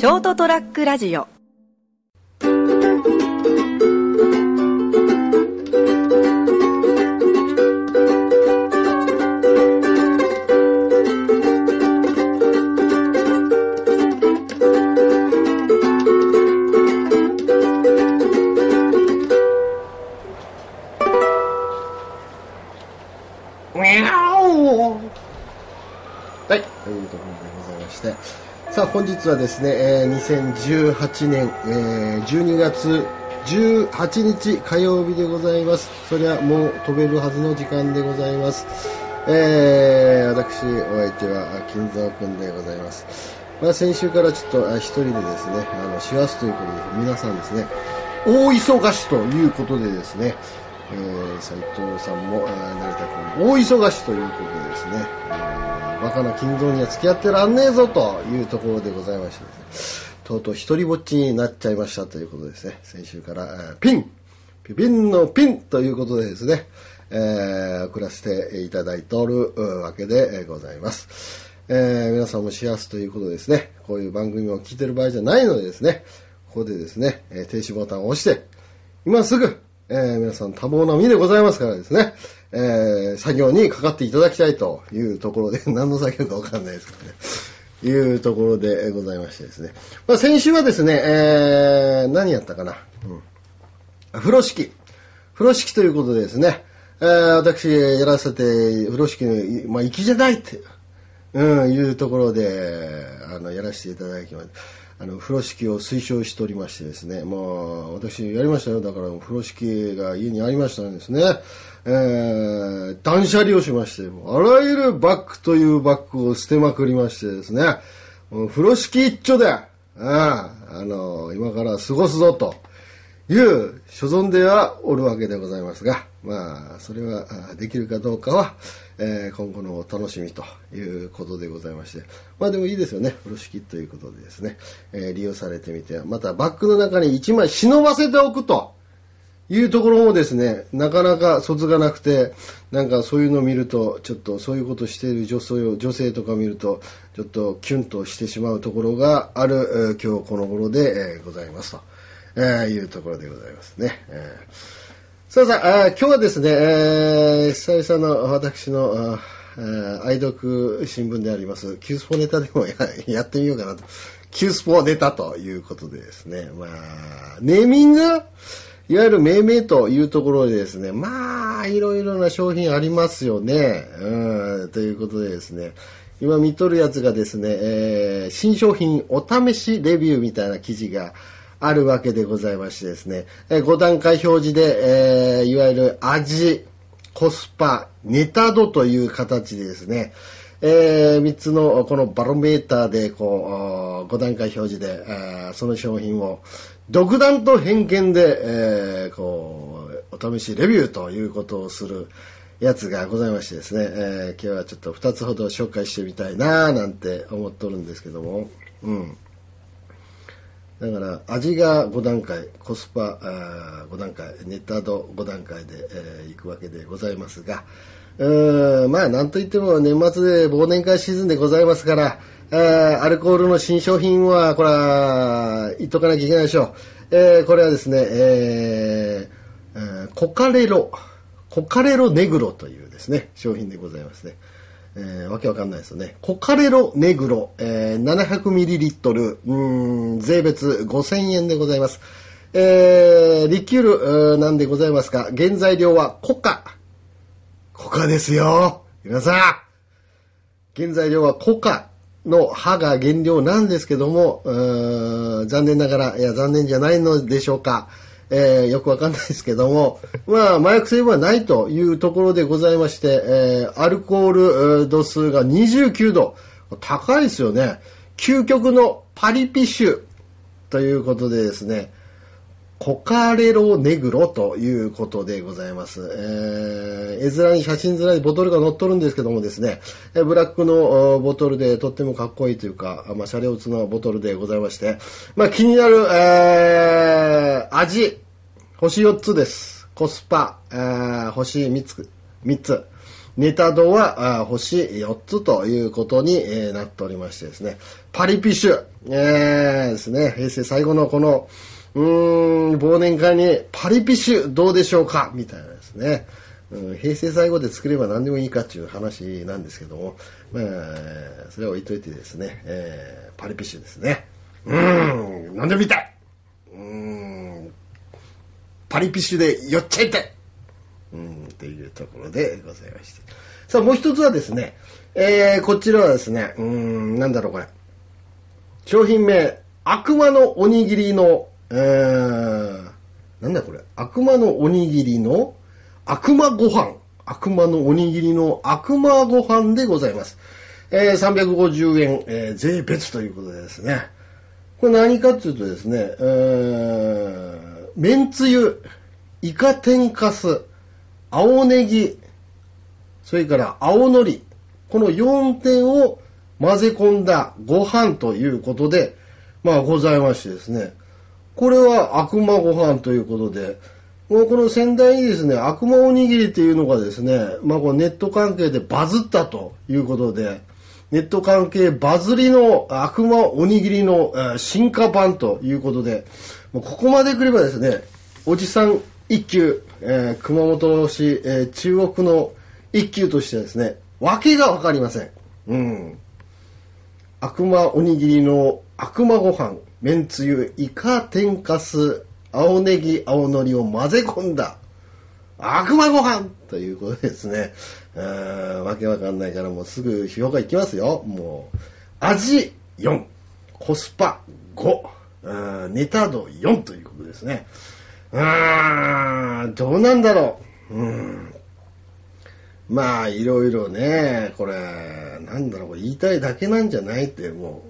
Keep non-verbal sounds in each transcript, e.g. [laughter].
ショートトラックラジオ。本日はですね、えー2018年、えー12月18日火曜日でございます。そりゃもう飛べるはずの時間でございます。えー私、お相手は金沢くんでございます。まあ、先週からちょっとあ一人でですね、あの、師走ということで、皆さんですね、大忙しということでですね、えー、斉藤さんも、あー成田君大忙しということでですね、えーバカな金蔵には付き合ってらんねえぞというところでございましてですね、とうとう一人ぼっちになっちゃいましたということですね、先週から、えーピンピピンのピンということでですね、えー送らせていただいておるわけでございます。えー皆さんも幸せということでですね、こういう番組を聞いてる場合じゃないのでですね、ここでですね、えー停止ボタンを押して、今すぐ、えー皆さん多忙な身でございますからですね、えー作業にかかっていただきたいというところで、[laughs] 何の作業かわかんないですけどね。いうところでございましてですね。まあ、先週はですね、えー何やったかな。うん風呂敷。風呂敷ということでですね、えー私やらせて、風呂敷の、まあ、粋じゃないって、うん、いうところで、あの、やらせていただきましたあの、風呂敷を推奨しておりましてですね、まあ、私やりましたよ。だから、風呂敷が家にありましたんですね。えー、断捨離をしまして、あらゆるバッグというバッグを捨てまくりましてですね、風呂敷一丁で、あ、あの、今から過ごすぞと。いう所存ではおるわけでございますが、まあ、それはできるかどうかは、えー今後のお楽しみということでございまして、まあでもいいですよね、風呂敷ということでですね、えー利用されてみて、またバッグの中に1枚忍ばせておくと。いうところもですね、なかなか卒がなくて、なんかそういうのを見ると、ちょっとそういうことしている女性女性とか見ると、ちょっとキュンとしてしまうところがある、えー今日この頃で、えーございますと。えーいうところでございますね。えーさあさあ、今日はですね、えー久々の私の、えー愛読新聞であります、キュースポネタでもや [laughs] やってみようかなと。キュースポネタということでですね、まあ、ネーミング？いわゆる命名というところでですね、まあ、いろいろな商品ありますよね。うん、ということでですね、今見とるやつがですね、えー新商品お試しレビューみたいな記事があるわけでございましてですね、え5段階表示で、えーいわゆる味、コスパ、ネタ度という形でですね、えー、3つのこのバロメーターでこう5段階表示で、えーその商品を独断と偏見で、えーこうお試しレビューということをするやつがございましてですね、えー今日はちょっと2つほど紹介してみたいななんて思っとるんですけども、うん。だから味が5段階コスパ5段階ネタ度5段階で、えーいくわけでございますがうーんまあなんといっても年末で忘年会シーズンでございますからアルコールの新商品はこれは言っとかなきゃいけないでしょう、えーこれはですね、ええーコカレロコカレロネグロというですね商品でございますね。えーわけわかんないですよね。コカレロネグロ、えー 700ml、うん、税別5000円でございます。えーリキュールなんでございますが、原材料はコカ。コカですよ。皆さん。原材料はコカの葉が原料なんですけども、残念ながら、いや、残念じゃないのでしょうか。えーよくわかんないですけども、[laughs] まあ、麻薬成分はないというところでございまして、えーアルコール度数が29度。高いですよね。究極のパリピッシュということでですね、コカレロネグロということでございます。えー絵面に写真面にボトルが載っとるんですけどもですね、えブラックのボトルでとってもかっこいいというか、まあ、シャレオツなボトルでございまして、まあ、気になる、えー味、星4つです。コスパ、えー星3つ、3つ。ネタ度は星4つということに、えなっておりましてですね、パリピッシュ、えーですね、平成最後のこの、うーん、忘年会にパリピッシュどうでしょうか？みたいなですね、うん、平成最後で作れば何でもいいかっていう話なんですけども、まあ、それは置いといてですね、えーパリピッシュですね。うーん、何でも見たいうーん、パリピッシュで寄っちゃいたいうん、というところでございまして。さあ、もう一つはですね、えー、こちらはですね、うーん、なんだろうこれ。商品名、悪魔のおにぎりの、えー、なんだこれ。悪魔のおにぎりの悪魔ご飯。悪魔のおにぎりの悪魔ご飯でございます。えー、350円、えー、税別ということでですね。これ何かっていうとですね、えー、めんつゆ、イカ天かす、青ネギ、それから青のり、この4点を混ぜ込んだご飯ということで、まあございましてですね。これは悪魔ご飯ということで、もうこの仙台にですね、悪魔おにぎりっていうのがですね、まあこのネット関係でバズったということで、ネット関係バズりの悪魔おにぎりの進化版ということで、もうここまで来ればですね、おじさん一級、えー熊本市、えー中国の一級としてですね、わけがわかりません。うん。悪魔おにぎりの悪魔ご飯、めんつゆ、イカ天かす、青ネギ、青のりを混ぜ込んだ悪魔ご飯ということですね、わけわかんないからもうすぐ評価いきますよ。もう、味4、コスパ5、ネタ度4ということですね。うーん、どうなんだろう。うんまあ、いろいろね、これ、なんだろう、言いたいだけなんじゃないって、もう、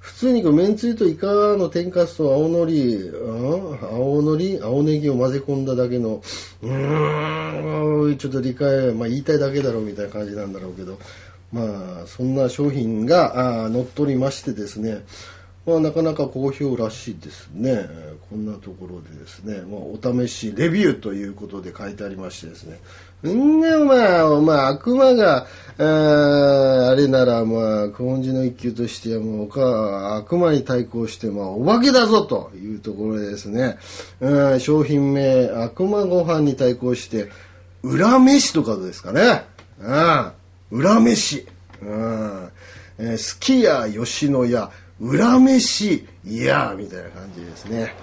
普通にこう、めんつゆとイカの天かすと青のり、うん？青のり、青ネギを混ぜ込んだだけの、うーん、ちょっと理解、まあ言いたいだけだろうみたいな感じなんだろうけど、まあ、そんな商品が乗っ取りましてですね、まあ、なかなか好評らしいですね。こんなところでですね、まあ、お試しレビューということで書いてありましてですね。んね、お前、お前、悪魔が、ああれなら、まあ、小文字の一級としては、もう、か悪魔に対抗して、まあ、お化けだぞというところでですね、うん商品名、悪魔ご飯に対抗して、裏飯とかですかね。うん裏飯。うんえー、すき家吉野家裏飯屋みたいな感じですね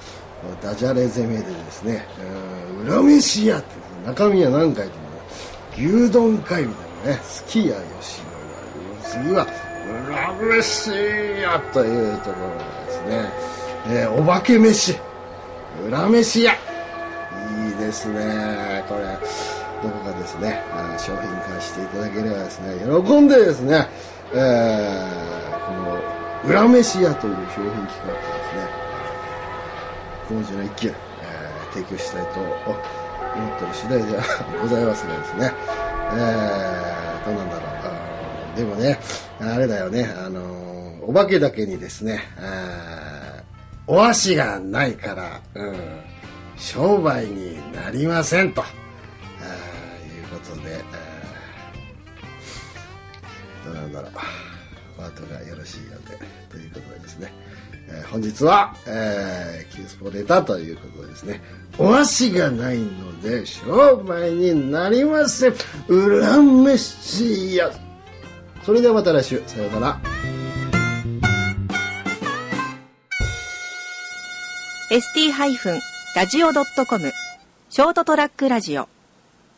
ダジャレ攻めでですねうん裏飯屋って中身は何回とも牛丼会みたいなね。すき家吉野家次は裏飯屋というところですね、えーお化け飯。裏飯屋。いいですね。これどこかですね、商品化していただければですね、喜んでですね、えーこの、裏飯屋という商品企画をですね、今週の一級、えー提供したいと思ってる次第ではございますがですね、えーどうなんだろう。でもね、あれだよね、あのお化けだけにですね、あお足がないから、うん、商売になりませんと。あいうことで、どうなんだろう。お後がよろしいようで、ということでですね、え本日は、えー、キュースポレーターということでですね、お足がないので商売になりません。裏飯屋。それではまた来週、さようなら。ST-radio.com ショートトラックラジオ